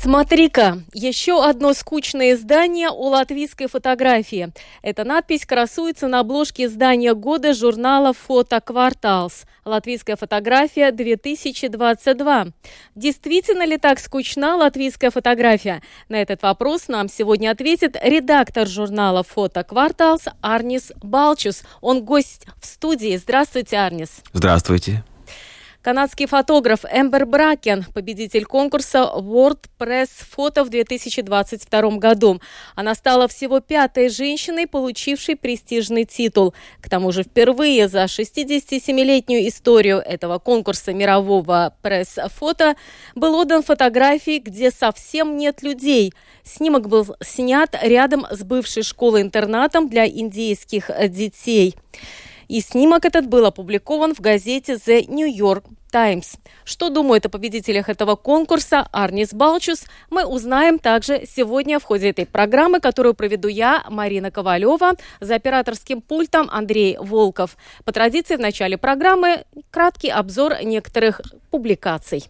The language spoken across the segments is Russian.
Смотри-ка, еще одно скучное издание у латвийской фотографии. Эта надпись красуется на обложке издания года журнала «Фото Кварталс». Латвийская фотография 2022. Действительно ли так скучна латвийская фотография? На этот вопрос нам сегодня ответит редактор журнала «Фото Кварталс» Арнис Балчус. Он гость в студии. Здравствуйте, Арнис. Здравствуйте. Канадский фотограф Эмбер Бракен, победитель конкурса World Press Photo в 2022 году. Она стала всего пятой женщиной, получившей престижный титул. К тому же впервые за 67-летнюю историю этого конкурса мирового пресс-фото был отдан фотографии, где совсем нет людей. Снимок был снят рядом с бывшей школой-интернатом для индейских детей. И снимок этот был опубликован в газете The New York Times. Что думает о победителях этого конкурса Арнис Балчус, мы узнаем также сегодня в ходе этой программы, которую проведу я, Марина Ковалева, за операторским пультом Андрей Волков. По традиции в начале программы краткий обзор некоторых публикаций.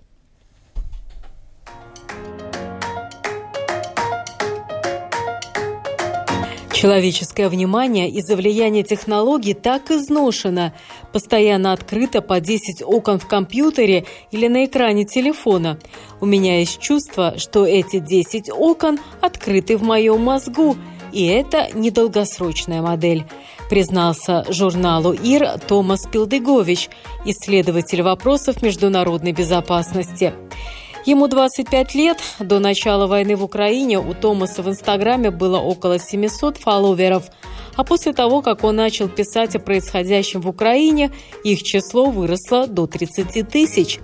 Человеческое внимание из-за влияния технологий так изношено. Постоянно открыто по 10 окон в компьютере или на экране телефона. У меня есть чувство, что эти 10 окон открыты в моем мозгу, и это недолгосрочная модель признался журналу ИР Томас Пилдегович, исследователь вопросов международной безопасности. Ему 25 лет. До начала войны в Украине у Томаса в Инстаграме было около 700 фолловеров. А после того, как он начал писать о происходящем в Украине, их число выросло до 30 тысяч.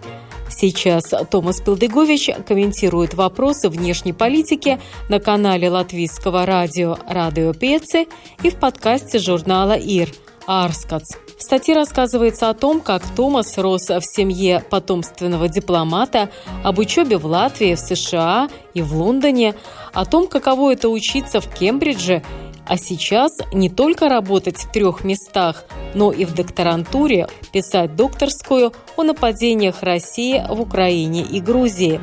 Сейчас Томас Пилдегович комментирует вопросы внешней политики на канале латвийского радио «Радио Пеце» и в подкасте журнала «Ир» «Арскац». В статье рассказывается о том, как Томас рос в семье потомственного дипломата, об учебе в Латвии, в США и в Лондоне, о том, каково это учиться в Кембридже, а сейчас не только работать в трех местах, но и в докторантуре писать докторскую о нападениях России в Украине и Грузии.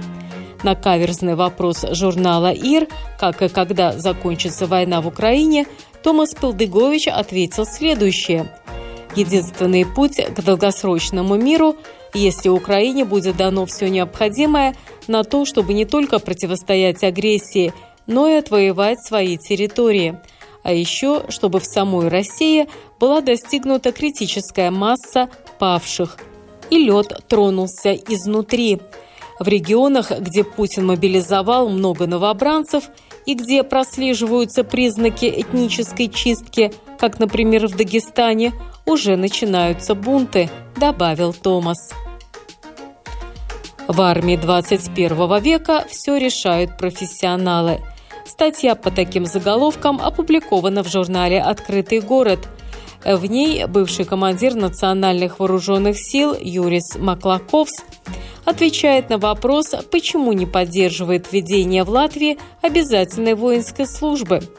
На каверзный вопрос журнала «Ир», как и когда закончится война в Украине, Томас Пилдыгович ответил следующее. Единственный путь к долгосрочному миру, если Украине будет дано все необходимое на то, чтобы не только противостоять агрессии, но и отвоевать свои территории. А еще, чтобы в самой России была достигнута критическая масса павших, и лед тронулся изнутри. В регионах, где Путин мобилизовал много новобранцев и где прослеживаются признаки этнической чистки, как, например, в Дагестане, уже начинаются бунты, добавил Томас. В армии 21 века все решают профессионалы. Статья по таким заголовкам опубликована в журнале «Открытый город». В ней бывший командир национальных вооруженных сил Юрис Маклаковс отвечает на вопрос, почему не поддерживает введение в Латвии обязательной воинской службы –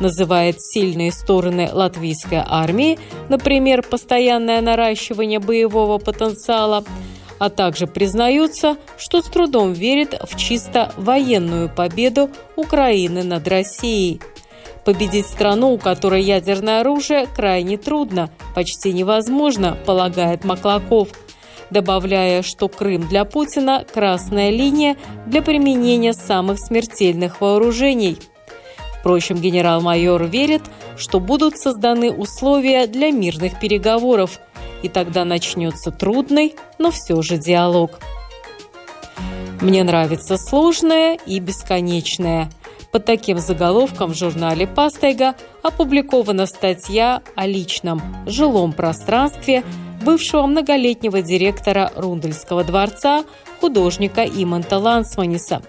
называет сильные стороны латвийской армии, например, постоянное наращивание боевого потенциала, а также признается, что с трудом верит в чисто военную победу Украины над Россией. Победить страну, у которой ядерное оружие, крайне трудно, почти невозможно, полагает Маклаков, добавляя, что Крым для Путина – красная линия для применения самых смертельных вооружений – Впрочем, генерал-майор верит, что будут созданы условия для мирных переговоров, и тогда начнется трудный, но все же диалог. Мне нравится сложное и бесконечное. Под таким заголовком в журнале «Пастайга» опубликована статья о личном жилом пространстве бывшего многолетнего директора Рундельского дворца художника Иманта Лансманиса.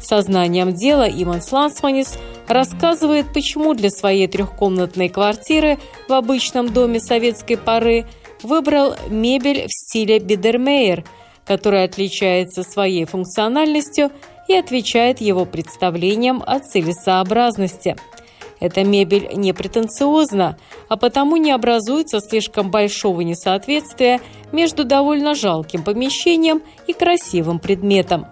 Сознанием дела Иманс Лансманис – рассказывает, почему для своей трехкомнатной квартиры в обычном доме советской поры выбрал мебель в стиле Бидермейер, которая отличается своей функциональностью и отвечает его представлениям о целесообразности. Эта мебель не претенциозна, а потому не образуется слишком большого несоответствия между довольно жалким помещением и красивым предметом.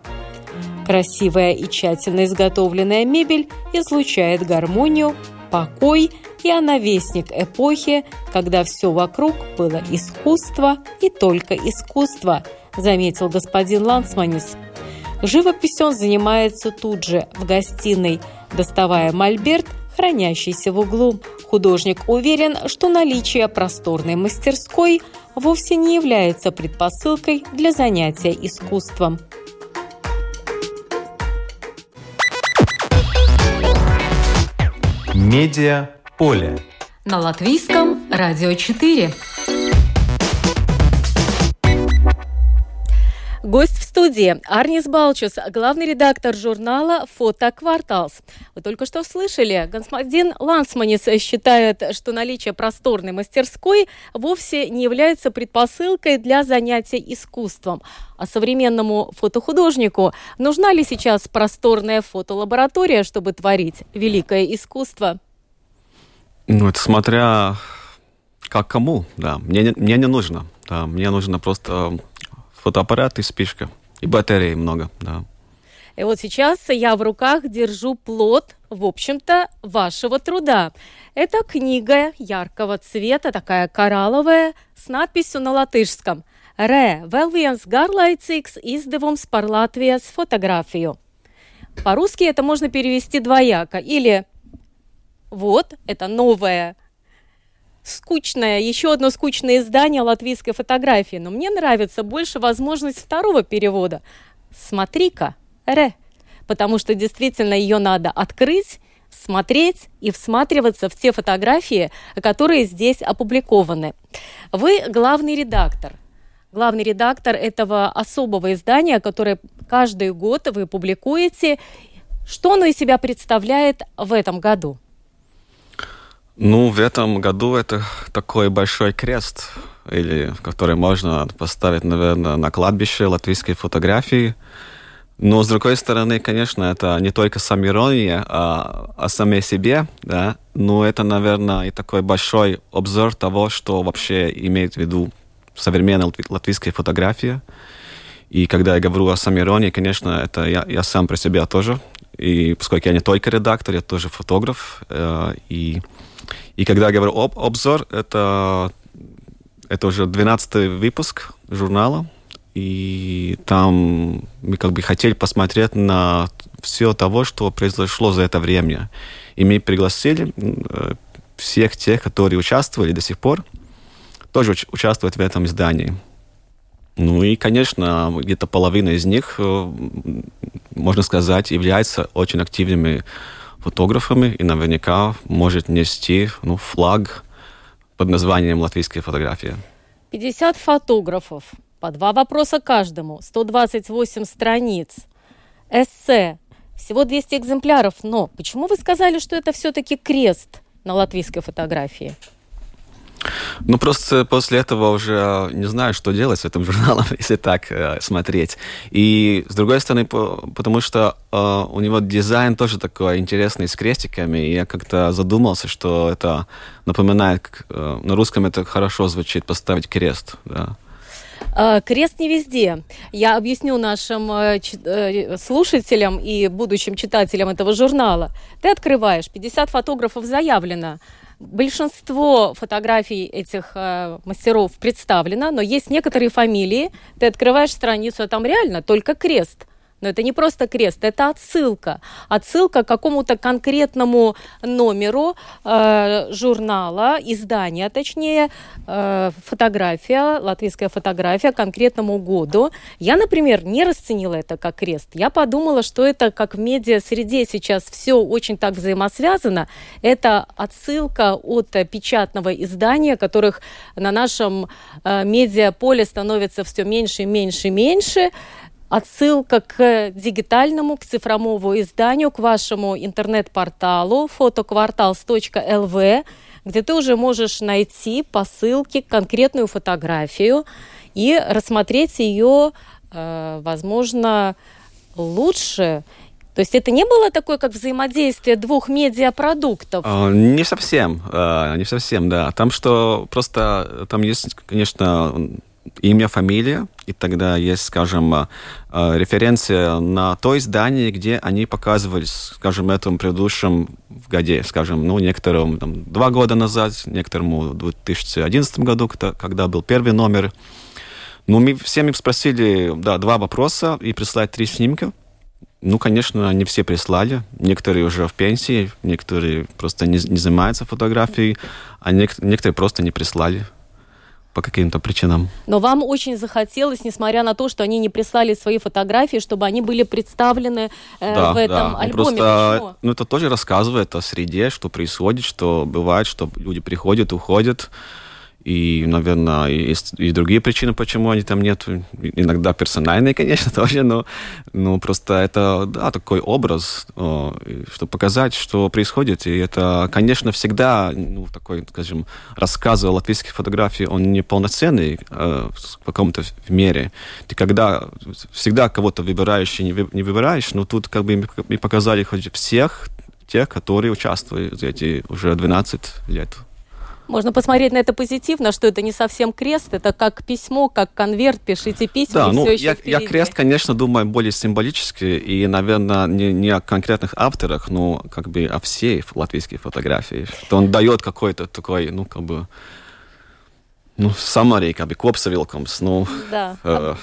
Красивая и тщательно изготовленная мебель излучает гармонию, покой, и она вестник эпохи, когда все вокруг было искусство и только искусство, заметил господин Лансманис. Живописью он занимается тут же, в гостиной, доставая мольберт, хранящийся в углу. Художник уверен, что наличие просторной мастерской вовсе не является предпосылкой для занятия искусством. Медиа поле. На латвийском радио 4. Гость в студии Арнис Балчус, главный редактор журнала «Фото Кварталс». Вы только что слышали, господин Лансманис считает, что наличие просторной мастерской вовсе не является предпосылкой для занятия искусством. А современному фотохудожнику нужна ли сейчас просторная фотолаборатория, чтобы творить великое искусство? Ну, это смотря как кому, да. Мне, мне не нужно. Да. Мне нужно просто фотоаппарат и спичка. И батареи много, да. И вот сейчас я в руках держу плод, в общем-то, вашего труда. Это книга яркого цвета, такая коралловая, с надписью на латышском «Ре, vēl viens garlaicīgs izdevums par Latvijas фотографию». По-русски это можно перевести двояко. Или вот, это новое скучное, еще одно скучное издание латвийской фотографии, но мне нравится больше возможность второго перевода. Смотри-ка, ре, потому что действительно ее надо открыть, смотреть и всматриваться в те фотографии, которые здесь опубликованы. Вы главный редактор. Главный редактор этого особого издания, которое каждый год вы публикуете. Что оно из себя представляет в этом году? Ну, в этом году это такой большой крест, или который можно поставить, наверное, на кладбище латвийской фотографии. Но, с другой стороны, конечно, это не только самоирония а, о самой себе, да, но это, наверное, и такой большой обзор того, что вообще имеет в виду современная латвийская фотография. И когда я говорю о самоиронии, конечно, это я, я сам про себя тоже. И поскольку я не только редактор, я тоже фотограф. Э, и и когда я говорю об обзор, это, это уже 12 выпуск журнала. И там мы как бы хотели посмотреть на все того, что произошло за это время. И мы пригласили э, всех тех, которые участвовали до сих пор, тоже участвовать в этом издании. Ну и, конечно, где-то половина из них, э, можно сказать, является очень активными фотографами и наверняка может нести ну, флаг под названием «Латвийская фотография». 50 фотографов, по два вопроса каждому, 128 страниц, эссе, всего 200 экземпляров. Но почему вы сказали, что это все-таки крест на латвийской фотографии? Ну, просто после этого уже не знаю, что делать с этим журналом, если так э, смотреть. И, с другой стороны, по, потому что э, у него дизайн тоже такой интересный, с крестиками, и я как-то задумался, что это напоминает, э, на русском это хорошо звучит, поставить крест, да. А, крест не везде. Я объясню нашим э, э, слушателям и будущим читателям этого журнала. Ты открываешь, 50 фотографов заявлено. Большинство фотографий этих э, мастеров представлено, но есть некоторые фамилии. Ты открываешь страницу, а там реально только крест. Но это не просто крест, это отсылка. Отсылка к какому-то конкретному номеру э, журнала, издания, точнее, э, фотография, латвийская фотография конкретному году. Я, например, не расценила это как крест. Я подумала, что это как в медиа-среде сейчас все очень так взаимосвязано. Это отсылка от печатного издания, которых на нашем э, медиаполе становится все меньше, меньше, меньше отсылка к дигитальному, к цифровому изданию, к вашему интернет-порталу фотокварталс.лв, где ты уже можешь найти по ссылке конкретную фотографию и рассмотреть ее, э, возможно, лучше. То есть это не было такое, как взаимодействие двух медиапродуктов? А, не совсем, а, не совсем, да. Там что просто, там есть, конечно, имя, фамилия, и тогда есть, скажем, а, референция на то издание, где они показывали, скажем, этом предыдущем в годе, скажем, ну, некоторым там, два года назад, некоторому в 2011 году, когда был первый номер. Ну, мы их спросили, да, два вопроса и прислать три снимка. Ну, конечно, не все прислали. Некоторые уже в пенсии, некоторые просто не, не занимаются фотографией, а нек- некоторые просто не прислали по каким-то причинам. Но вам очень захотелось, несмотря на то, что они не прислали свои фотографии, чтобы они были представлены э, да, в этом да. Ну, альбоме. Просто, Почему? ну, это тоже рассказывает о среде, что происходит, что бывает, что люди приходят, уходят. И, наверное, есть и другие причины, почему они там нет. Иногда персональные, конечно, тоже, но, но просто это, да, такой образ, чтобы показать, что происходит. И это, конечно, всегда ну, такой, скажем, рассказ о латвийской фотографии, он не полноценный э, в каком-то мере. Ты когда всегда кого-то выбираешь и не, не выбираешь, но тут как бы мы показали хоть всех тех, которые участвуют эти уже 12 лет. Можно посмотреть на это позитивно, что это не совсем крест, это как письмо, как конверт, пишите письма, да, ну, я, я крест, конечно, думаю более символически, и, наверное, не, не о конкретных авторах, но как бы о всей латвийской фотографии. Что он дает какой-то такой, ну, как бы, ну, summary, как бы, копсовилкомс, ну, Да. э,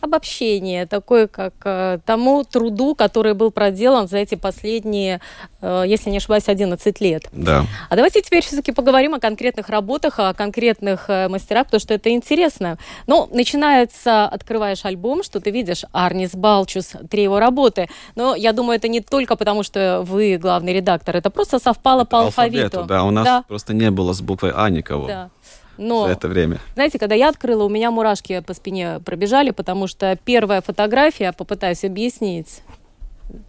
обобщение, такое как э, тому труду, который был проделан за эти последние, э, если не ошибаюсь, 11 лет. да. А давайте теперь все-таки поговорим о конкретных работах, о конкретных э, мастерах, потому что это интересно. Ну, начинается, открываешь альбом, что ты видишь Арнис Балчус, три его работы. Но я думаю, это не только потому, что вы главный редактор, это просто совпало по алфавиту. Да, у нас Да. просто не было с буквой А никого Да. Но за это время. знаете, когда я открыла, у меня мурашки по спине пробежали, потому что первая фотография, попытаюсь объяснить.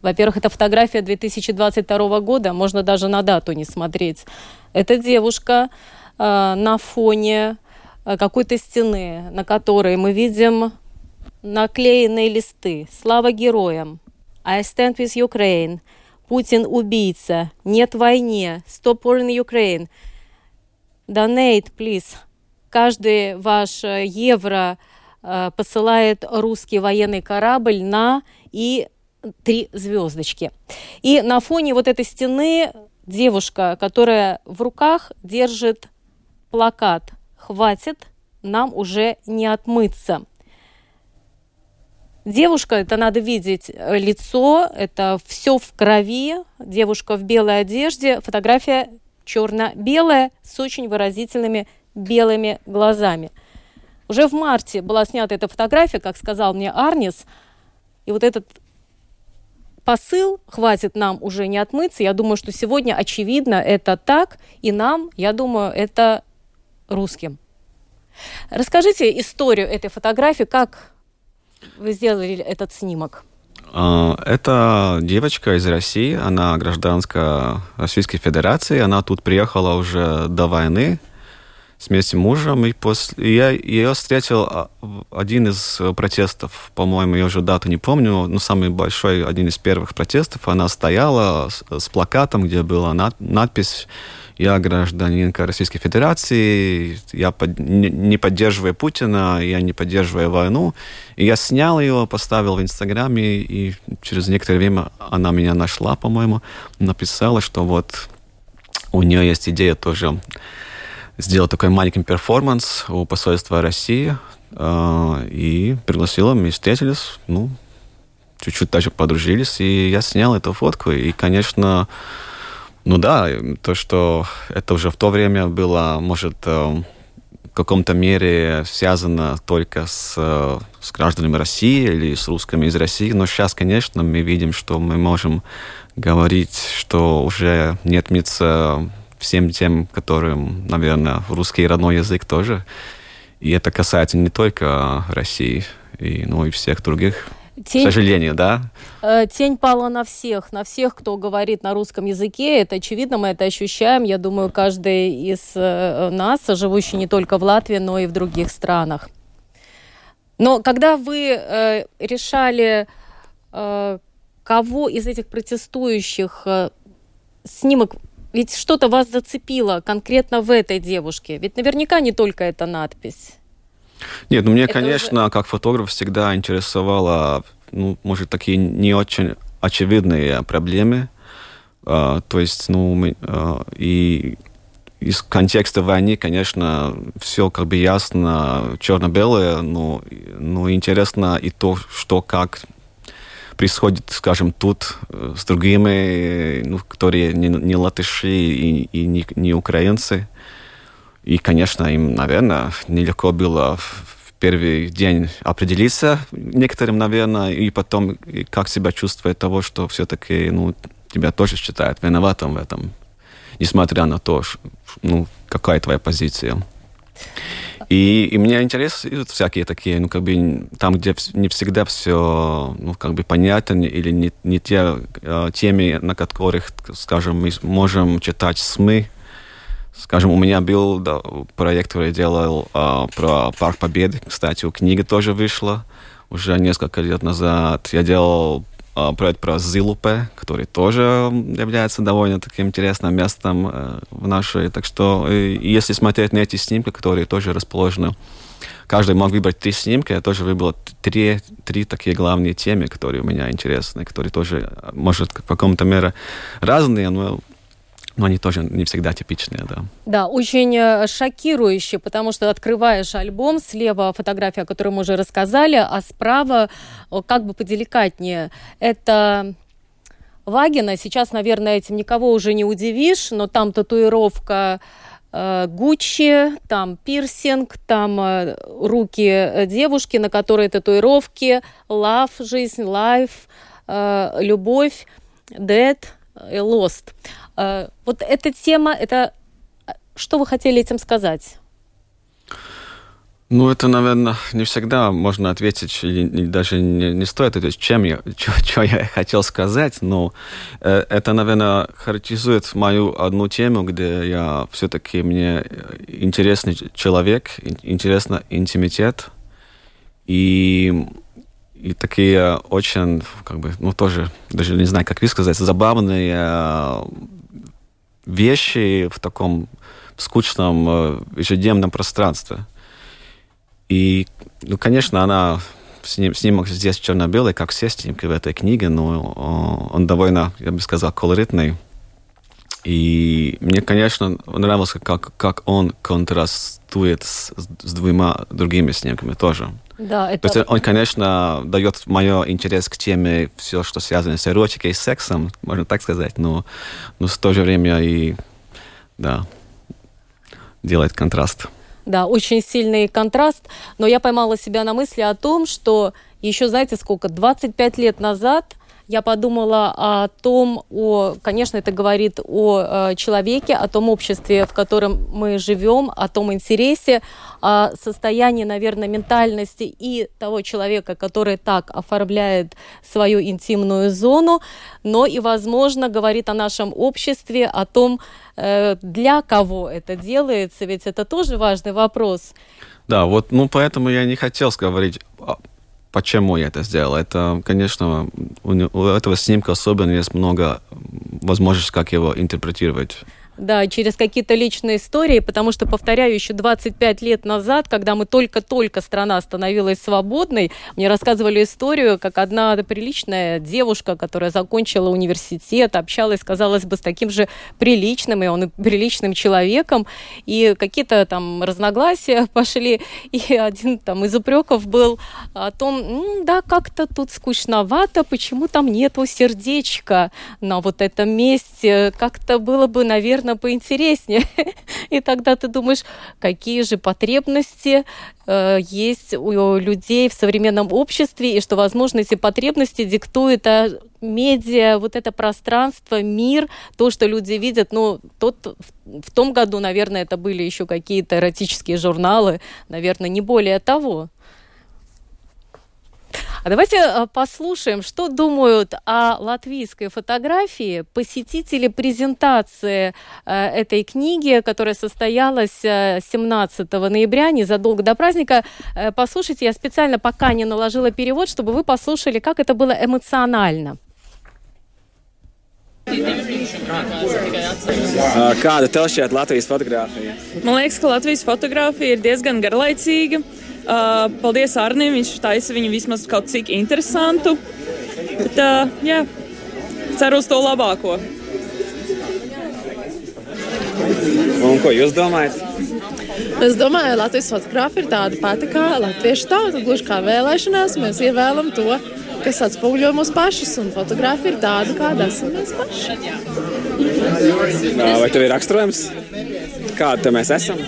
Во-первых, это фотография 2022 года, можно даже на дату не смотреть. Это девушка э, на фоне э, какой-то стены, на которой мы видим наклеенные листы. Слава героям! I stand with Ukraine. Путин убийца. Нет войне. Stop war in Ukraine. Donate, please. Каждый ваш э, евро э, посылает русский военный корабль на и три звездочки. И на фоне вот этой стены девушка, которая в руках держит плакат «Хватит, нам уже не отмыться». Девушка, это надо видеть э, лицо, это все в крови, девушка в белой одежде, фотография черно-белая с очень выразительными белыми глазами. Уже в марте была снята эта фотография, как сказал мне Арнис, и вот этот посыл «хватит нам уже не отмыться», я думаю, что сегодня очевидно это так, и нам, я думаю, это русским. Расскажите историю этой фотографии, как вы сделали этот снимок? А, Это девочка из России, она гражданка Российской Федерации, она тут приехала уже до войны вместе с мужем, и после я ее встретил а, один из протестов, по-моему, я уже дату не помню, но самый большой, один из первых протестов, она стояла с, с плакатом, где была над- надпись «Я гражданинка Российской Федерации, я под- не, не поддерживаю Путина, я не поддерживаю войну». И я снял ее, поставил в Инстаграме, и через некоторое время она меня нашла, по-моему, написала, что вот у нее есть идея тоже сделать такой маленький перформанс у посольства России, э, и пригласила, мы встретились, ну, чуть-чуть даже подружились, и я снял эту фотку, и, конечно, ну да, то, что это уже в то время было, может, э, в каком-то мере связано только с, э, с гражданами России или с русскими из России, но сейчас, конечно, мы видим, что мы можем говорить, что уже не отмиться всем тем, которым, наверное, русский родной язык тоже. И это касается не только России, и, но и всех других Тень, к сожалению, да? Э, тень пала на всех, на всех, кто говорит на русском языке. Это очевидно, мы это ощущаем. Я думаю, каждый из э, нас, живущий не только в Латвии, но и в других странах. Но когда вы э, решали, э, кого из этих протестующих э, снимок, ведь что-то вас зацепило конкретно в этой девушке. Ведь наверняка не только эта надпись. Нет, ну мне, это конечно, уже... как фотограф всегда интересовало, ну, может, такие не очень очевидные проблемы. Uh, то есть, ну, мы, uh, и из контекста войны, конечно, все как бы ясно, черно-белое, но, но интересно и то, что как происходит, скажем, тут э, с другими, ну, которые не, не латыши и, и не, не украинцы. И, конечно, им, наверное, нелегко было в первый день определиться некоторым, наверное, и потом как себя чувствовать того, что все-таки, ну, тебя тоже считают виноватым в этом, несмотря на то, ну, какая твоя позиция. И, и меня интересуют всякие такие, ну, как бы, там, где не всегда все, ну, как бы, понятно, или не, не те э, темы, на которых, скажем, мы можем читать СМИ, Скажем, у меня был да, проект, который я делал а, про Парк Победы. Кстати, у книги тоже вышла уже несколько лет назад. Я делал а, проект про Зилупе, который тоже является довольно таким интересным местом а, в нашей. Так что, и, если смотреть на эти снимки, которые тоже расположены каждый мог выбрать три снимка, я тоже выбрал три, три такие главные темы, которые у меня интересны, которые тоже, может, в каком-то мере разные, но но они тоже не всегда типичные, да. Да, очень э, шокирующие, потому что открываешь альбом, слева фотография, о которой мы уже рассказали, а справа как бы поделикатнее. Это Вагина. Сейчас, наверное, этим никого уже не удивишь, но там татуировка э, Гуччи, там пирсинг, там э, руки девушки, на которой татуировки, love, жизнь, life, любовь, dead, lost. Э, вот эта тема, это что вы хотели этим сказать? Ну, это, наверное, не всегда можно ответить, или даже не, не стоит ответить, чем я, что я хотел сказать, но э, это, наверное, характеризует мою одну тему, где я все-таки, мне интересный человек, интересно интимитет, и, и такие очень, как бы, ну, тоже, даже не знаю, как вы сказать, забавные вещи в таком скучном э, ежедневном пространстве. И, ну, конечно, она сним, снимок здесь черно-белый, как все снимки в этой книге, но он довольно, я бы сказал, колоритный. И мне, конечно, нравилось, как, как он контрастует с, с двумя другими снимками тоже. Да, это... То есть он, конечно, дает мое интерес к теме все, что связано с эротикой и сексом, можно так сказать, но, но в то же время и, да, делает контраст. Да, очень сильный контраст, но я поймала себя на мысли о том, что еще, знаете, сколько, 25 лет назад я подумала о том, о, конечно, это говорит о э, человеке, о том обществе, в котором мы живем, о том интересе, о состоянии, наверное, ментальности и того человека, который так оформляет свою интимную зону, но и, возможно, говорит о нашем обществе, о том, э, для кого это делается, ведь это тоже важный вопрос. Да, вот, ну, поэтому я не хотел говорить почему я это сделал. Это, конечно, у, этого снимка особенно есть много возможностей, как его интерпретировать да, через какие-то личные истории, потому что, повторяю, еще 25 лет назад, когда мы только-только страна становилась свободной, мне рассказывали историю, как одна приличная девушка, которая закончила университет, общалась, казалось бы, с таким же приличным, и он приличным человеком, и какие-то там разногласия пошли, и один там из упреков был о том, да, как-то тут скучновато, почему там нету сердечка на вот этом месте, как-то было бы, наверное, наверное, поинтереснее. И тогда ты думаешь, какие же потребности э, есть у людей в современном обществе, и что, возможно, эти потребности диктуют а, медиа, вот это пространство, мир, то, что люди видят. Ну, тот, в том году, наверное, это были еще какие-то эротические журналы, наверное, не более того. А давайте э, послушаем, что думают о латвийской фотографии посетители презентации э, этой книги, которая состоялась 17 ноября, незадолго до праздника. Послушайте, я специально пока не наложила перевод, чтобы вы послушали, как это было эмоционально. Kāda tev šķiet Latvijas fotografija? Man liekas, ka Latvijas fotografija ir diezgan garlaicīga. Paldies Arnim, viņš taisa viņu vismaz kaut cik interesantu. Bet, jā, ceru uz to labāko. Un ko jūs domājat? Es domāju, ka Latvijas fotografija ir tāda pati kā latviešu tauta. Gluži kā vēlēšanās, mēs ievēlam to, kas atspoguļo mūs pašus, un fotografija ir tāda, kāda esam mēs paši. Vai tev ir raksturojums, kāda mēs esam?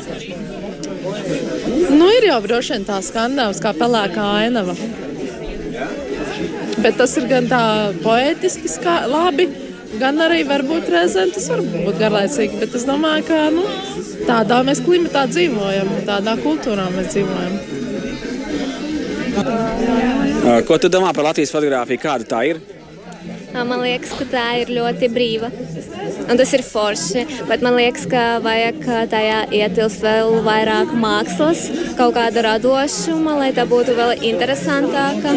Nu, ir jau droši vien tā skandāls, kā pelēkā ainava. Bet tas ir gan tā poetiski, kā labi, gan arī varbūt reizēm tas var būt garlaicīgi. Bet es domāju, ka nu, tādā mēs klimatā dzīvojam, tādā kultūrā mēs dzīvojam. Ko tu domā par Latvijas fotografiju? Kāda tā ir? Man liekas, ka tā ir ļoti brīva. Un tas ir forši. Bet man liekas, ka vajag tajā ietilpt vēl vairāk mākslas, kaut kāda radošuma, lai tā būtu vēl interesantāka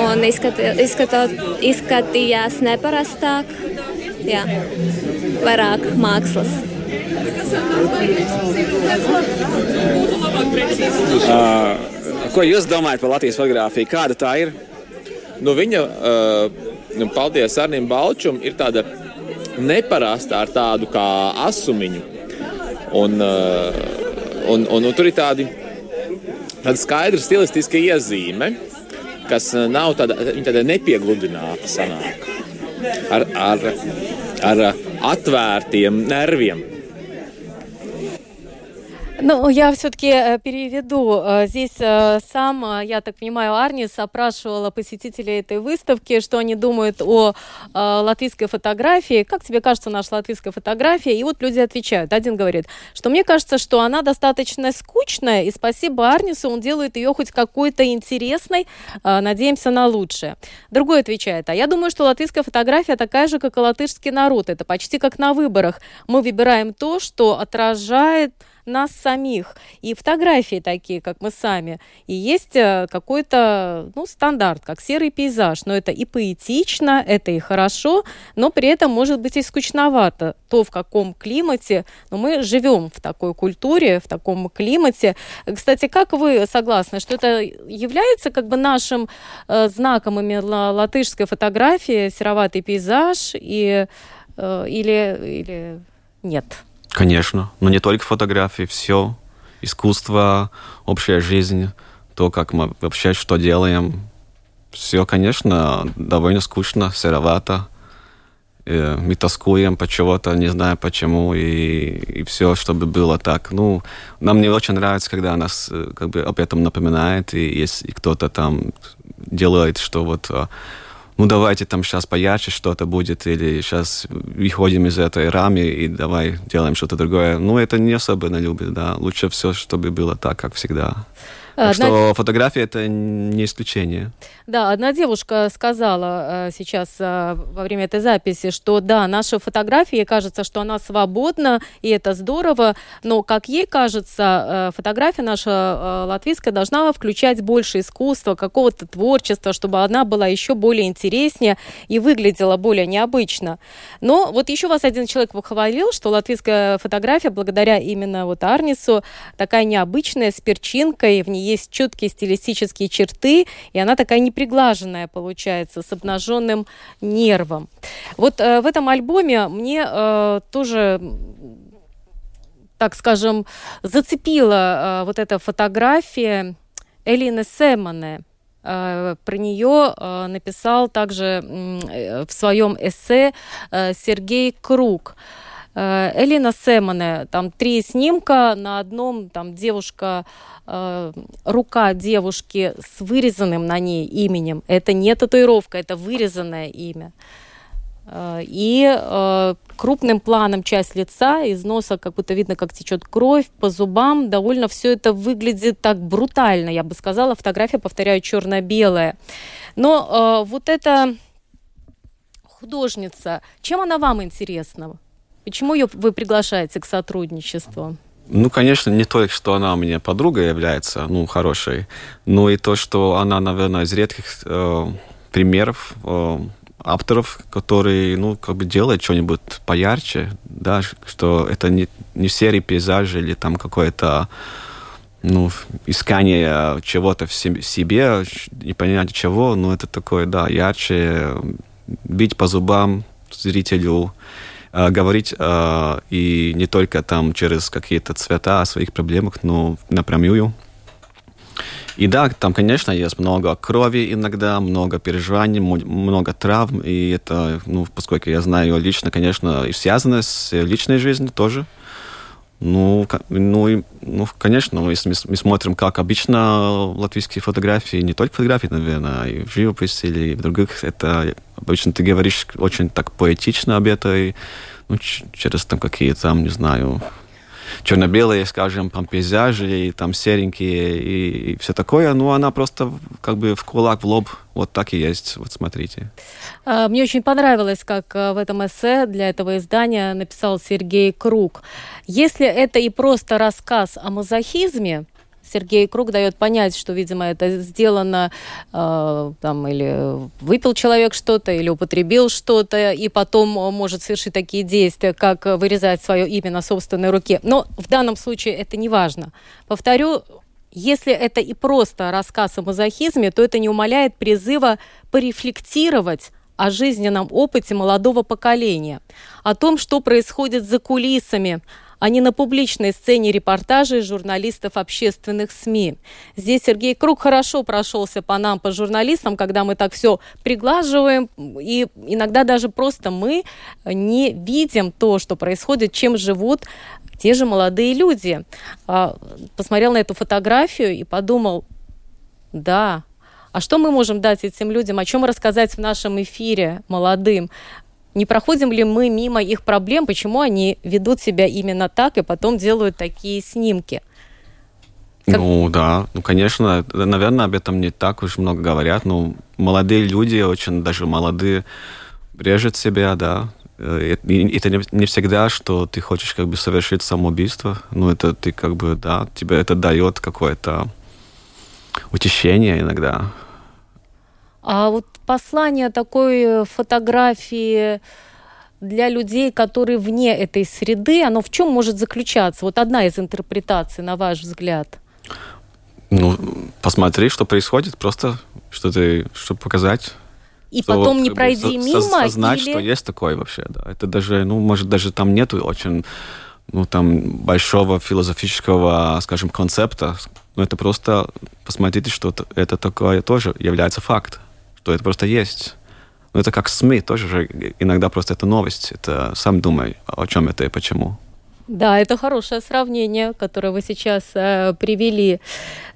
un izskati, izskatot, izskatījās neparastāk. Jā, vairāk mākslas. Uh, Ko jūs domājat par Latvijas fotografiju? Kāda tā ir? Nu, viņa, uh, paldies Arnim Balčum, ir tāda neparasta ar tādu kā asumiņu. Un, uh, un, un, un tur ir tādi, tāda skaidra stilistiska iezīme, kas nav tāda, tāda nepiegludināta sanāk. Ar, ar, ar atvērtiem nerviem. Ну, я все-таки э, переведу. Э, здесь э, сам, я так понимаю, Арнис опрашивала посетителей этой выставки, что они думают о латвийской фотографии. Как тебе кажется наша латвийская фотография? И вот люди отвечают. Один говорит, что мне кажется, что она достаточно скучная, и спасибо Арнису, он делает ее хоть какой-то интересной. Надеемся на лучшее. Другой отвечает, а я думаю, что латвийская фотография такая же, как и латышский народ. Это почти как на выборах. Мы выбираем то, что отражает нас самих. И фотографии такие, как мы сами. И есть э, какой-то ну, стандарт, как серый пейзаж. Но это и поэтично, это и хорошо, но при этом может быть и скучновато. То, в каком климате но мы живем в такой культуре, в таком климате. Кстати, как вы согласны, что это является как бы нашим э, знаком именно латышской фотографии, сероватый пейзаж и, э, или, или нет? Конечно, но не только фотографии, все. Искусство, общая жизнь, то, как мы вообще что делаем. Все, конечно, довольно скучно, серовато. И мы тоскуем по чего-то, не знаю почему, и, и все, чтобы было так. Ну, нам не очень нравится, когда нас э, как бы об этом напоминает, и если кто-то там делает, что вот а, ну давайте там сейчас поярче что-то будет, или сейчас выходим из этой рамы и давай делаем что-то другое. Ну, это не особенно любит, да. Лучше все, чтобы было так, как всегда. Так Одна... что фотография это не исключение. Да, одна девушка сказала э, сейчас э, во время этой записи, что да, наша фотография, кажется, что она свободна, и это здорово, но, как ей кажется, э, фотография наша латвийская должна включать больше искусства, какого-то творчества, чтобы она была еще более интереснее и выглядела более необычно. Но вот еще вас один человек похвалил, что латвийская фотография, благодаря именно вот Арнису, такая необычная, с перчинкой, в ней есть четкие стилистические черты, и она такая неприятная приглаженная получается, с обнаженным нервом. Вот э, в этом альбоме мне э, тоже так скажем, зацепила э, вот эта фотография Элины Сэмоне. Э, про нее э, написал также э, в своем эссе э, Сергей Круг. Э, Элина Сэмоне, там три снимка, на одном там девушка Э, рука девушки с вырезанным на ней именем. Это не татуировка, это вырезанное имя. Э, и э, крупным планом часть лица, из носа как будто видно, как течет кровь, по зубам довольно все это выглядит так брутально, я бы сказала. Фотография, повторяю, черно-белая. Но э, вот эта художница, чем она вам интересна? Почему ее вы приглашаете к сотрудничеству? Ну, конечно, не только, что она у меня подруга является, ну, хорошей, но и то, что она, наверное, из редких э, примеров э, авторов, которые, ну, как бы делают что-нибудь поярче, да, что это не, не серии пейзажей или там какое-то ну, искание чего-то в себе, непонятно чего, но это такое, да, ярче, бить по зубам зрителю, говорить э, и не только там через какие-то цвета о своих проблемах, но напрямую. И да, там, конечно, есть много крови иногда, много переживаний, много травм, и это, ну, поскольку я знаю лично, конечно, и связано с личной жизнью тоже. Ну, ну, ну, конечно, если мы смотрим, как обычно латвийские фотографии, не только фотографии, наверное, и в живописи или в других, это обычно ты говоришь очень так поэтично об этой, ну, через там какие-то, не знаю, черно-белые, скажем, там пейзажи, и там серенькие и, и все такое, ну, она просто как бы в кулак, в лоб, вот так и есть, вот смотрите. А, мне очень понравилось, как э, в этом эссе для этого издания написал Сергей Круг. Если это и просто рассказ о мазохизме, Сергей Круг дает понять, что, видимо, это сделано э, там или выпил человек что-то, или употребил что-то, и потом может совершить такие действия, как вырезать свое имя на собственной руке. Но в данном случае это не важно. Повторю, если это и просто рассказ о мазохизме, то это не умаляет призыва порефлектировать о жизненном опыте молодого поколения, о том, что происходит за кулисами, а не на публичной сцене репортажей журналистов общественных СМИ. Здесь Сергей Круг хорошо прошелся по нам, по журналистам, когда мы так все приглаживаем, и иногда даже просто мы не видим то, что происходит, чем живут те же молодые люди. А, посмотрел на эту фотографию и подумал, да, а что мы можем дать этим людям, о чем рассказать в нашем эфире молодым? Не проходим ли мы мимо их проблем, почему они ведут себя именно так и потом делают такие снимки? Как... Ну да, ну конечно, наверное, об этом не так уж много говорят, но молодые люди, очень даже молодые, режут себя, да. Э, и это не всегда, что ты хочешь как бы совершить самоубийство, но это ты как бы, да, тебе это дает какое-то утешение иногда. А вот послание такой э, фотографии для людей, которые вне этой среды, оно в чем может заключаться? Вот одна из интерпретаций, на ваш взгляд. Ну, посмотри, что происходит, просто что ты, чтобы показать. И что потом не пройди бы, мимо. Знать, или... что есть такое вообще, да. Это даже, ну, может, даже там нету очень, ну, там, большого философического, скажем, концепта. Но это просто посмотрите, что это такое тоже является фактом что это просто есть. Ну, это как СМИ, тоже же иногда просто это новость. Это сам думай, о чем это и почему. Да, это хорошее сравнение, которое вы сейчас э, привели.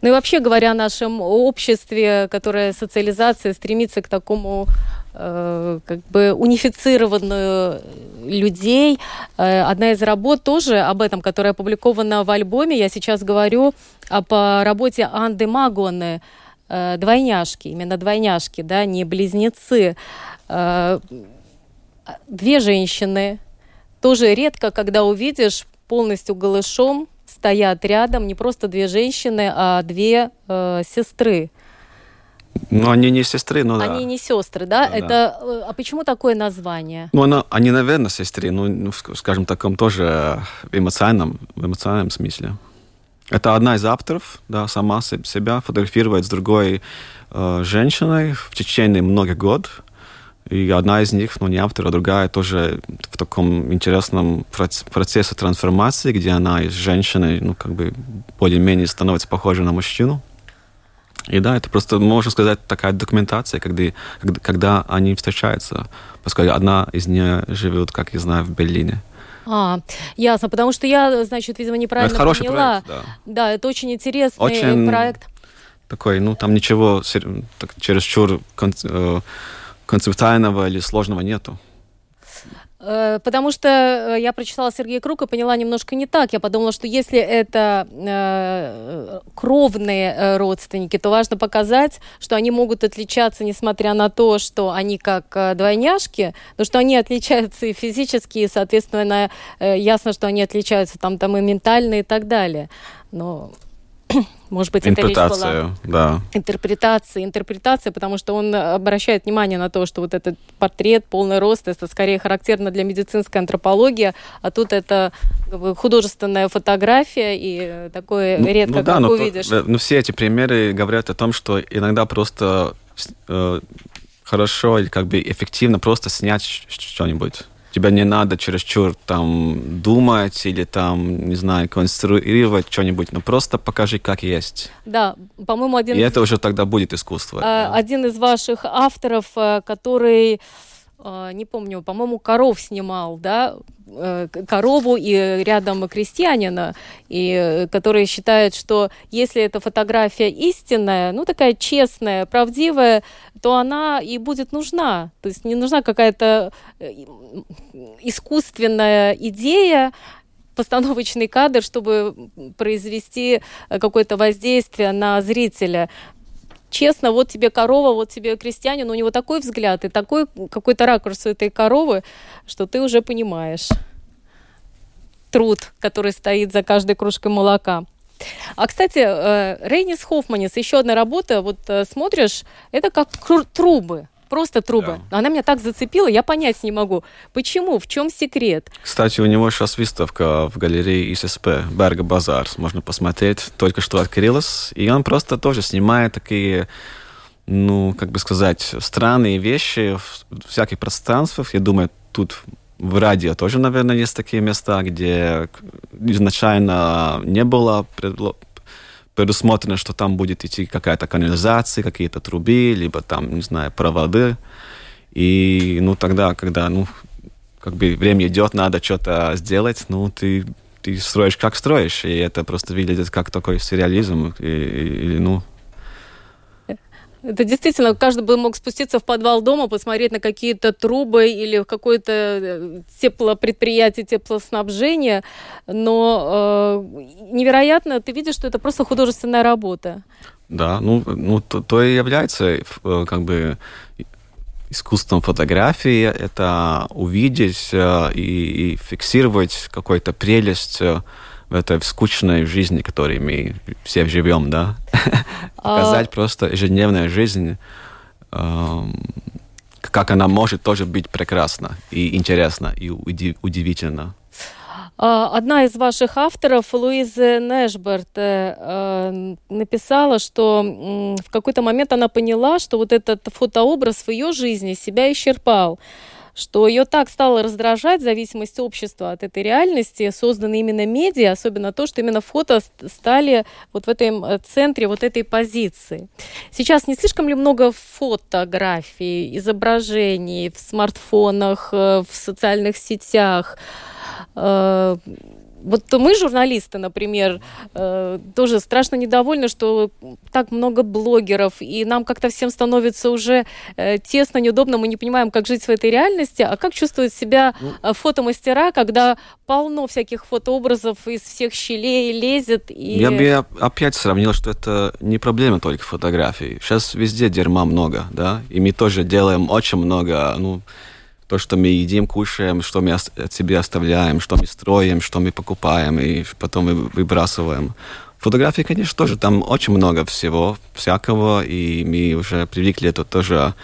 Ну и вообще говоря о нашем обществе, которое социализация стремится к такому э, как бы унифицированную людей. Э, одна из работ тоже об этом, которая опубликована в альбоме. Я сейчас говорю об работе Анды Магоны э, двойняшки, именно двойняшки, да, не близнецы. Э, две женщины. Тоже редко, когда увидишь полностью голышом, стоят рядом не просто две женщины, а две э, сестры. Ну, они не сестры, но да. Они не сестры, да? да Это, да. Э, а почему такое название? Ну, она, они, наверное, сестры, ну, ну скажем, таком тоже эмоциональном, в эмоциональном смысле. Это одна из авторов, да, сама себя фотографирует с другой э, женщиной в течение многих год. И одна из них, ну не автор, а другая тоже в таком интересном процессе трансформации, где она из женщины, ну как бы более-менее становится похожа на мужчину. И да, это просто, можно сказать, такая документация, когда, когда, когда они встречаются, поскольку одна из них живет, как я знаю, в Берлине. А, ясно, потому что я, значит, видимо, неправильно это хороший поняла. Проект, да. да, это очень интересный очень проект. Такой, ну, там ничего так, чересчур э, концептуального или сложного нету. Э, потому что э, я прочитала Сергея Круг и поняла немножко не так. Я подумала, что если это э, кровные родственники, то важно показать, что они могут отличаться, несмотря на то, что они как двойняшки, но что они отличаются и физически, и, соответственно, ясно, что они отличаются там, там и ментально и так далее. Но может быть, это речь была... да. Интерпретация, интерпретация, потому что он обращает внимание на то, что вот этот портрет, полный рост, это скорее характерно для медицинской антропологии, а тут это как бы, художественная фотография, и такое ну, редко ну, да, как но увидишь. То, ну, все эти примеры говорят о том, что иногда просто э, хорошо или как бы эффективно просто снять что-нибудь тебе не надо чересчур там думать или там, не знаю, конструировать что-нибудь, но просто покажи, как есть. Да, по-моему, один... И это уже тогда будет искусство. А, да. Один из ваших авторов, э, который а, не помню, по-моему, коров снимал, да, э, корову и рядом крестьянина, и, э, который считает, что если эта фотография истинная, ну, такая честная, правдивая, то она и будет нужна. То есть не нужна какая-то э, искусственная идея, постановочный кадр, чтобы произвести какое-то воздействие на зрителя честно, вот тебе корова, вот тебе крестьянин, у него такой взгляд и такой какой-то ракурс у этой коровы, что ты уже понимаешь труд, который стоит за каждой кружкой молока. А, кстати, э, Рейнис Хоффманис, еще одна работа, вот э, смотришь, это как трубы просто трубы. Да. Она меня так зацепила, я понять не могу. Почему? В чем секрет? Кстати, у него сейчас выставка в галерее ИССП Берга Базар. Можно посмотреть. Только что открылась. И он просто тоже снимает такие ну, как бы сказать, странные вещи в всяких пространствах. Я думаю, тут в радио тоже, наверное, есть такие места, где изначально не было предусмотрено, что там будет идти какая-то канализация, какие-то трубы, либо там, не знаю, проводы. И, ну, тогда, когда, ну, как бы время идет, надо что-то сделать, ну, ты, ты строишь как строишь, и это просто выглядит как такой сюрреализм, и, и, ну, это действительно, каждый бы мог спуститься в подвал дома, посмотреть на какие-то трубы или какое-то э, теплопредприятие, теплоснабжение, но э, невероятно, ты видишь, что это просто художественная работа. Да, ну, ну то, то и является э, как бы искусством фотографии, это увидеть э, и, и фиксировать какую-то прелесть в этой скучной жизни, которой мы все живем, да, а показать просто ежедневная жизнь, как она может тоже быть прекрасна и интересна и удивительна. А, одна из ваших авторов, Луиза Нэшберт, э, э, написала, что в какой-то момент она поняла, что вот этот фотообраз в ее жизни себя исчерпал что ее так стало раздражать зависимость общества от этой реальности, созданной именно медиа, особенно то, что именно фото стали вот в этом э, центре вот этой позиции. Сейчас не слишком ли много фотографий, изображений в смартфонах, э, в социальных сетях? Вот мы, журналисты, например, э, тоже страшно недовольны, что так много блогеров, и нам как-то всем становится уже э, тесно, неудобно, мы не понимаем, как жить в этой реальности, а как чувствуют себя ну. э, фотомастера, когда полно всяких фотообразов из всех щелей лезет. И... Я бы опять сравнил, что это не проблема только фотографий. Сейчас везде дерьма много, да, и мы тоже делаем очень много, ну, то, что мы едим, кушаем, что мы от себя оставляем, что мы строим, что мы покупаем и потом мы выбрасываем. Фотографии, конечно, тоже там очень много всего, всякого, и мы уже привыкли это тоже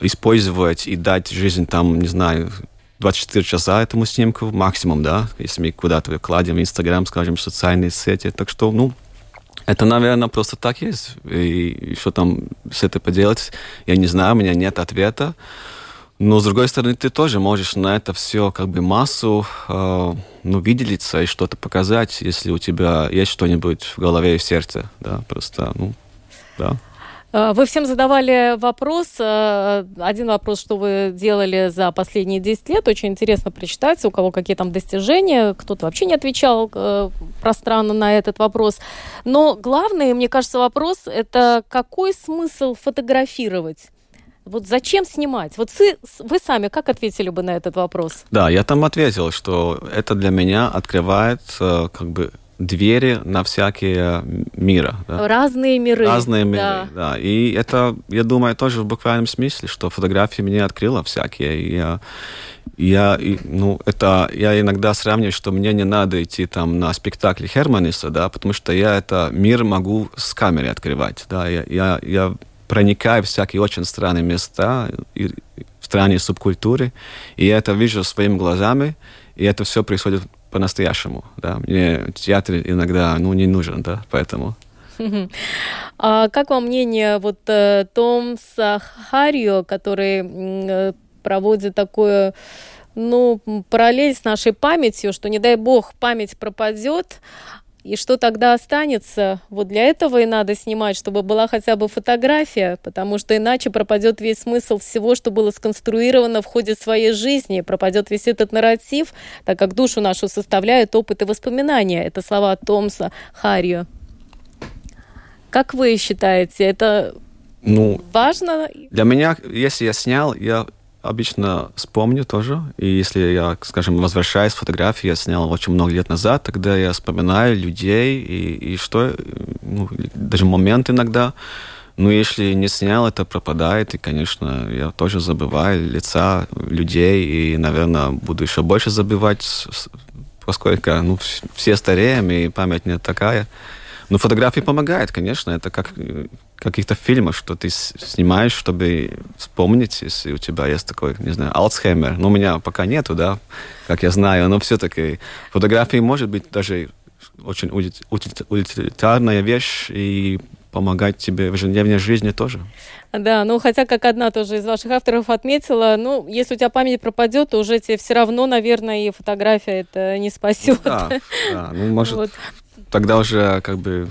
использовать и дать жизнь там, не знаю, 24 часа этому снимку максимум, да, если мы куда-то кладем в Инстаграм, скажем, в социальные сети. Так что, ну, это, наверное, просто так есть. И что там с этим поделать, я не знаю, у меня нет ответа. Но, с другой стороны, ты тоже можешь на это все как бы массу э, ну, выделиться и что-то показать, если у тебя есть что-нибудь в голове и в сердце. Да, просто, ну, да. А, вы всем задавали вопрос, э, один вопрос, что вы делали за последние 10 лет. Очень интересно прочитать, у кого какие там достижения. Кто-то вообще не отвечал пространно на этот вопрос. Но главный, мне кажется, вопрос – это какой смысл фотографировать? Вот зачем снимать? Вот вы, сами как ответили бы на этот вопрос? Да, я там ответил, что это для меня открывает э, как бы двери на всякие мира. Да. Разные миры. Разные миры, да. да. И это, я думаю, тоже в буквальном смысле, что фотография мне открыла всякие. И я, я, ну, это, я иногда сравниваю, что мне не надо идти там на спектакль Херманиса, да, потому что я это мир могу с камерой открывать, да, я, я, я проникаю в всякие очень странные места, и, в странные субкультуры, и я это вижу своими глазами, и это все происходит по-настоящему, да. Мне театр иногда, ну, не нужен, да, поэтому... А как вам мнение вот э, Томса Харио, который э, проводит такое ну, параллель с нашей памятью, что, не дай бог, память пропадет, и что тогда останется? Вот для этого и надо снимать, чтобы была хотя бы фотография, потому что иначе пропадет весь смысл всего, что было сконструировано в ходе своей жизни, пропадет весь этот нарратив, так как душу нашу составляют опыт и воспоминания. Это слова Томса Харрио. Как вы считаете, это ну, важно? Для меня, если я снял, я обычно вспомню тоже. И если я, скажем, возвращаюсь с фотографии, я снял очень много лет назад, тогда я вспоминаю людей и, и что, ну, даже момент иногда. Но если не снял, это пропадает, и, конечно, я тоже забываю лица людей, и, наверное, буду еще больше забывать, поскольку ну, все стареем, и память не такая. Но фотографии помогает, конечно. Это как каких-то фильмах, что ты снимаешь, чтобы вспомнить, если у тебя есть такой, не знаю, Алцхеймер. Но у меня пока нету, да, как я знаю. Но все-таки фотографии может быть даже очень утилитарная вещь и помогать тебе в ежедневной жизни тоже. Да, ну хотя, как одна тоже из ваших авторов отметила, ну, если у тебя память пропадет, то уже тебе все равно, наверное, и фотография это не спасет. Ну, да, да, ну, может, вот тогда уже как бы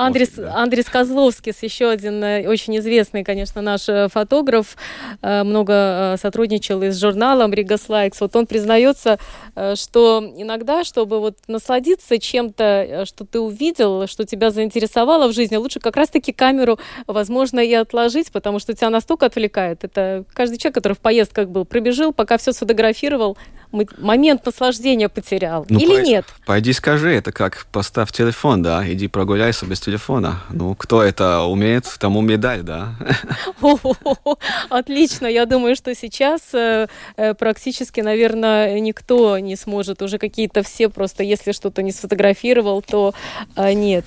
Андрес, Андрес Козловский, еще один э, очень известный, конечно, наш э, фотограф, э, много сотрудничал и с журналом Рига Слайкс. Вот он признается, что иногда, чтобы вот насладиться чем-то, что ты увидел, что тебя заинтересовало в жизни, лучше как раз-таки камеру, возможно, и отложить, потому что тебя настолько отвлекает. Это каждый человек, который в поездках был, пробежал, пока все сфотографировал, момент наслаждения потерял. Ну, Или по, нет? Пойди скажи, это как поставь телефон, да, иди прогуляйся без телефона. Ну, кто это умеет, тому медаль, да. Отлично, я думаю, что сейчас э, э, практически, наверное, никто не сможет, уже какие-то все просто, если что-то не сфотографировал, то э, нет.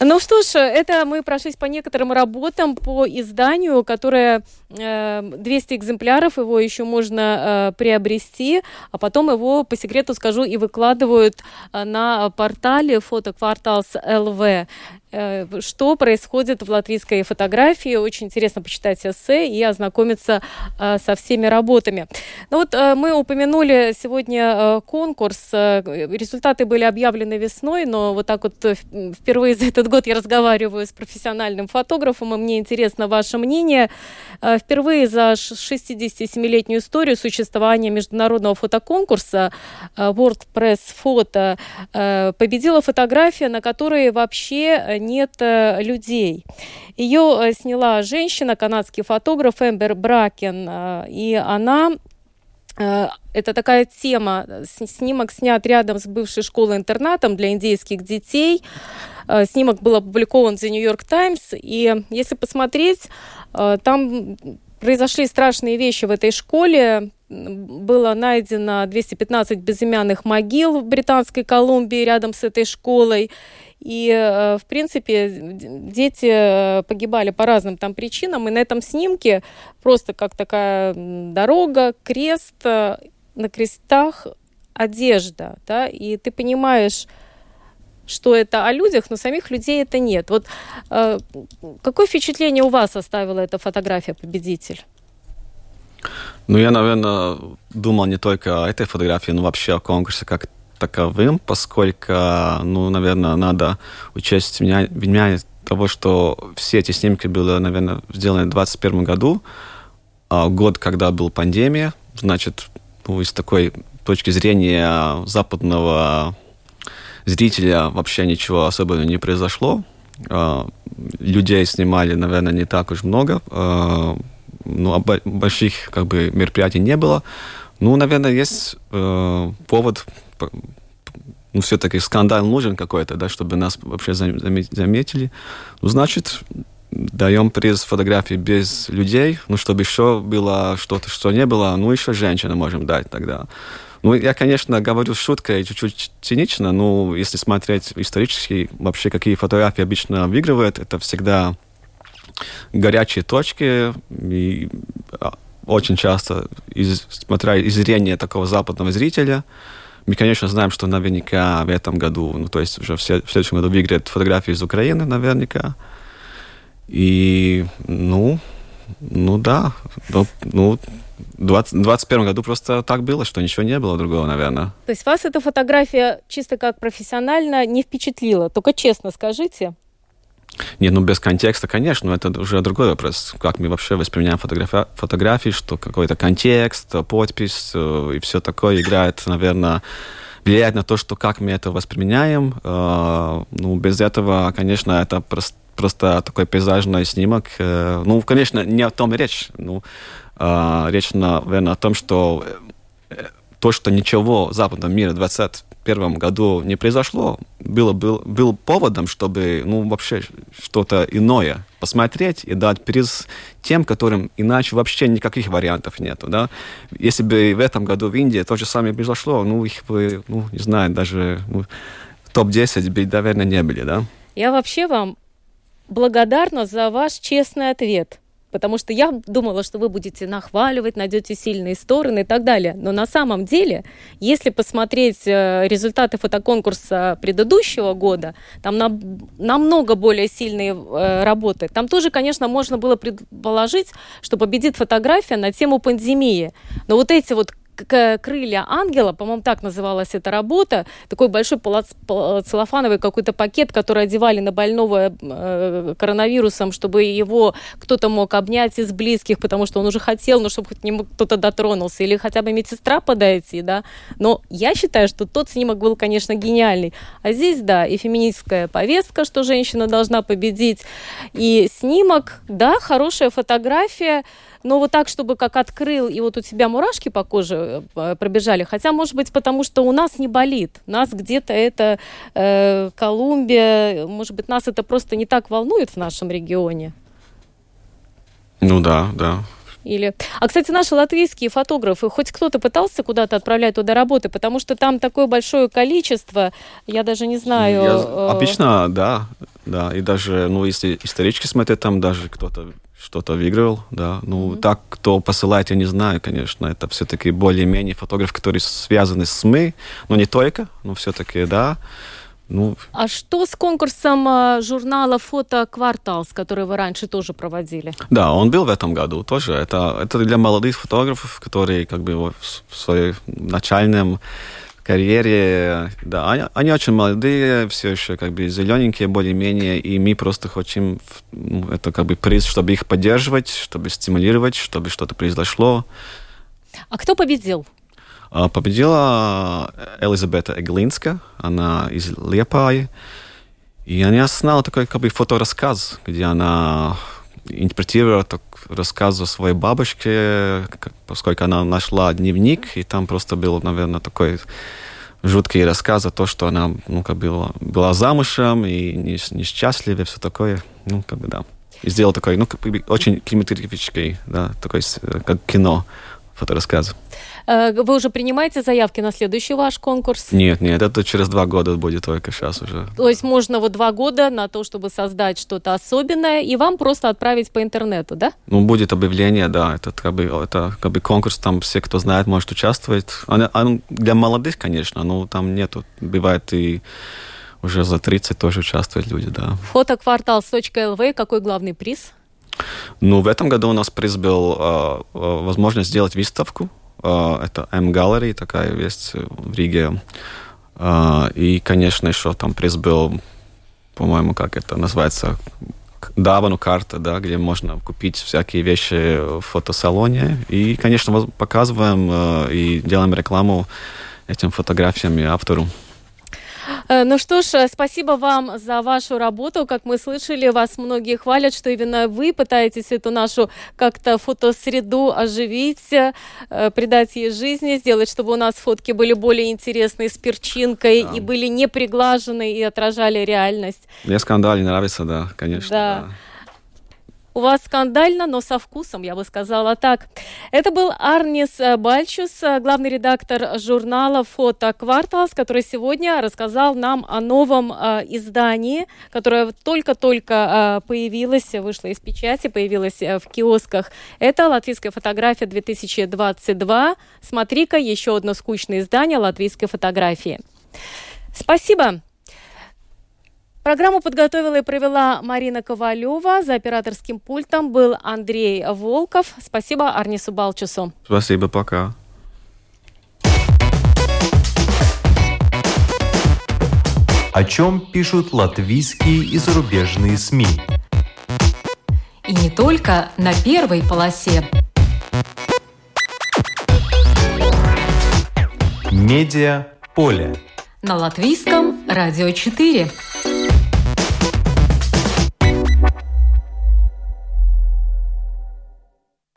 Ну что ж, это мы прошлись по некоторым работам по изданию, которое 200 экземпляров, его еще можно приобрести а потом его, по секрету скажу, и выкладывают э, на портале фотокварталс ЛВ. Э, что происходит в латвийской фотографии. Очень интересно почитать эссе и ознакомиться э, со всеми работами. Ну вот э, мы упомянули сегодня конкурс. Результаты были объявлены весной, но вот так вот впервые за этот год я разговариваю с профессиональным фотографом, и мне интересно ваше мнение. Впервые за 67-летнюю историю существования международного фотоконкурса World Press Photo победила фотография, на которой вообще нет э, людей. Ее э, сняла женщина, канадский фотограф Эмбер Бракен, э, и она это такая тема. Снимок снят рядом с бывшей школой-интернатом для индейских детей. Снимок был опубликован New York Times. И если посмотреть, там произошли страшные вещи в этой школе. Было найдено 215 безымянных могил в Британской Колумбии рядом с этой школой. И, э, в принципе, дети э, погибали по разным там причинам. И на этом снимке просто как такая дорога, крест, э, на крестах одежда. Да? И ты понимаешь, что это о людях, но самих людей это нет. Вот э, какое впечатление у вас оставила эта фотография победитель? Ну, я, наверное, думал не только о этой фотографии, но вообще о конкурсе как таковым, поскольку, ну, наверное, надо учесть меня, меня того, что все эти снимки были, наверное, сделаны в 2021 году, а год, когда была пандемия, значит, ну, из такой точки зрения западного зрителя вообще ничего особенного не произошло. э, людей снимали, наверное, не так уж много. Э, ну, а больших как бы мероприятий не было. Ну, наверное, есть э, повод ну, все-таки скандал нужен какой-то, да, чтобы нас вообще заметили. Ну, значит, даем приз фотографии без людей, ну, чтобы еще было что-то, что не было, ну, еще женщина можем дать тогда. Ну, я, конечно, говорю шуткой, чуть-чуть цинично, но если смотреть исторически, вообще какие фотографии обычно выигрывают, это всегда горячие точки, и а, очень часто, из, смотря из зрения такого западного зрителя, мы, конечно, знаем, что наверняка в этом году, ну, то есть уже в следующем году выиграет фотографии из Украины наверняка. И, ну, ну да, ну, ну в 2021 году просто так было, что ничего не было другого, наверное. То есть вас эта фотография чисто как профессионально не впечатлила? Только честно скажите. Нет, ну без контекста, конечно, но это уже другой вопрос. Как мы вообще воспринимаем фотографи- фотографии, что какой-то контекст, подпись э, и все такое играет, наверное, влияет на то, что как мы это воспринимаем. Э, ну, без этого, конечно, это просто просто такой пейзажный снимок. Э, ну, конечно, не о том речь. Ну, речь, наверное, о том, что то, что ничего в западном мире в 2021 году не произошло, было, был, был поводом, чтобы ну, вообще что-то иное посмотреть и дать приз тем, которым иначе вообще никаких вариантов нету. Да? Если бы в этом году в Индии то же самое произошло, ну, их бы, ну, не знаю, даже ну, топ-10 бы, наверное, не были. Да? Я вообще вам благодарна за ваш честный ответ потому что я думала, что вы будете нахваливать, найдете сильные стороны и так далее. Но на самом деле, если посмотреть э, результаты фотоконкурса предыдущего года, там намного более сильные э, работы. Там тоже, конечно, можно было предположить, что победит фотография на тему пандемии. Но вот эти вот крылья ангела, по-моему, так называлась эта работа, такой большой целлофановый какой-то пакет, который одевали на больного э, коронавирусом, чтобы его кто-то мог обнять из близких, потому что он уже хотел, но чтобы к нему кто-то дотронулся, или хотя бы медсестра подойти, да. Но я считаю, что тот снимок был, конечно, гениальный. А здесь, да, и феминистская повестка, что женщина должна победить, и снимок, да, хорошая фотография, но вот так, чтобы как открыл, и вот у тебя мурашки по коже э, пробежали, хотя, может быть, потому что у нас не болит, нас где-то это э, Колумбия, может быть, нас это просто не так волнует в нашем регионе. Ну да, да. Или... А, кстати, наши латвийские фотографы, хоть кто-то пытался куда-то отправлять туда работы, потому что там такое большое количество, я даже не знаю... Я... Э, обычно, да, да, и даже, ну, если исторически смотреть, там даже кто-то что-то выиграл, да. Ну, mm-hmm. так, кто посылает, я не знаю, конечно. Это все-таки более-менее фотограф, который связаны с СМИ, но не только, но все-таки, да. Ну... А что с конкурсом а, журнала «Фото Кварталс», который вы раньше тоже проводили? Да, он был в этом году тоже. Это, это для молодых фотографов, которые как бы в своем начальном карьере, да, они, они очень молодые, все еще как бы зелененькие более-менее, и мы просто хотим, ну, это как бы приз, чтобы их поддерживать, чтобы стимулировать, чтобы что-то произошло. А кто победил? А, победила Элизабета Эглинска, она из Лепаи, и она сняла такой как бы фоторассказ, где она интерпретировала так, рассказ о своей бабушке, поскольку она нашла дневник, и там просто был, наверное, такой жуткий рассказ о том, что она ну, как бы была, была замужем и несчастлива, все такое. Ну, как бы, да. И сделал такой, ну, как очень кинематографический, да, такой, э, как кино, фоторассказ. Э, вы уже принимаете заявки на следующий ваш конкурс? Нет, нет, это через два года будет только сейчас уже. То есть можно вот два года на то, чтобы создать что-то особенное, и вам просто отправить по интернету, да? Ну, будет объявление, да. Это как бы, это как бы конкурс, там все, кто знает, может участвовать. Он, он для молодых, конечно, но там нету, бывает и уже за 30 тоже участвуют люди, да. Фотоквартал.лв, какой главный приз? Ну, в этом году у нас приз был э, возможность сделать выставку это M-Gallery, такая есть в Риге. А, и, конечно, еще там приз был, по-моему, как это называется, Давану карта, да, где можно купить всякие вещи в фотосалоне. И, конечно, показываем а, и делаем рекламу этим фотографиям и автору. Э, ну что ж, спасибо вам за вашу работу. Как мы слышали, вас многие хвалят, что именно вы пытаетесь эту нашу как-то фотосреду оживить, э, придать ей жизни, сделать, чтобы у нас фотки были более интересные, с перчинкой, да. и были не приглажены и отражали реальность. Мне скандали нравится, да, конечно. Да. да. У вас скандально, но со вкусом, я бы сказала так. Это был Арнис Бальчус, главный редактор журнала «Фото Кварталс», который сегодня рассказал нам о новом э, издании, которое только-только э, появилось, вышло из печати, появилось э, в киосках. Это «Латвийская фотография 2022». Смотри-ка, еще одно скучное издание латвийской фотографии. Спасибо. Программу подготовила и провела Марина Ковалева. За операторским пультом был Андрей Волков. Спасибо Арнису Балчусу. Спасибо, пока. О чем пишут латвийские и зарубежные СМИ? И не только на первой полосе. Медиа поле. На латвийском радио 4.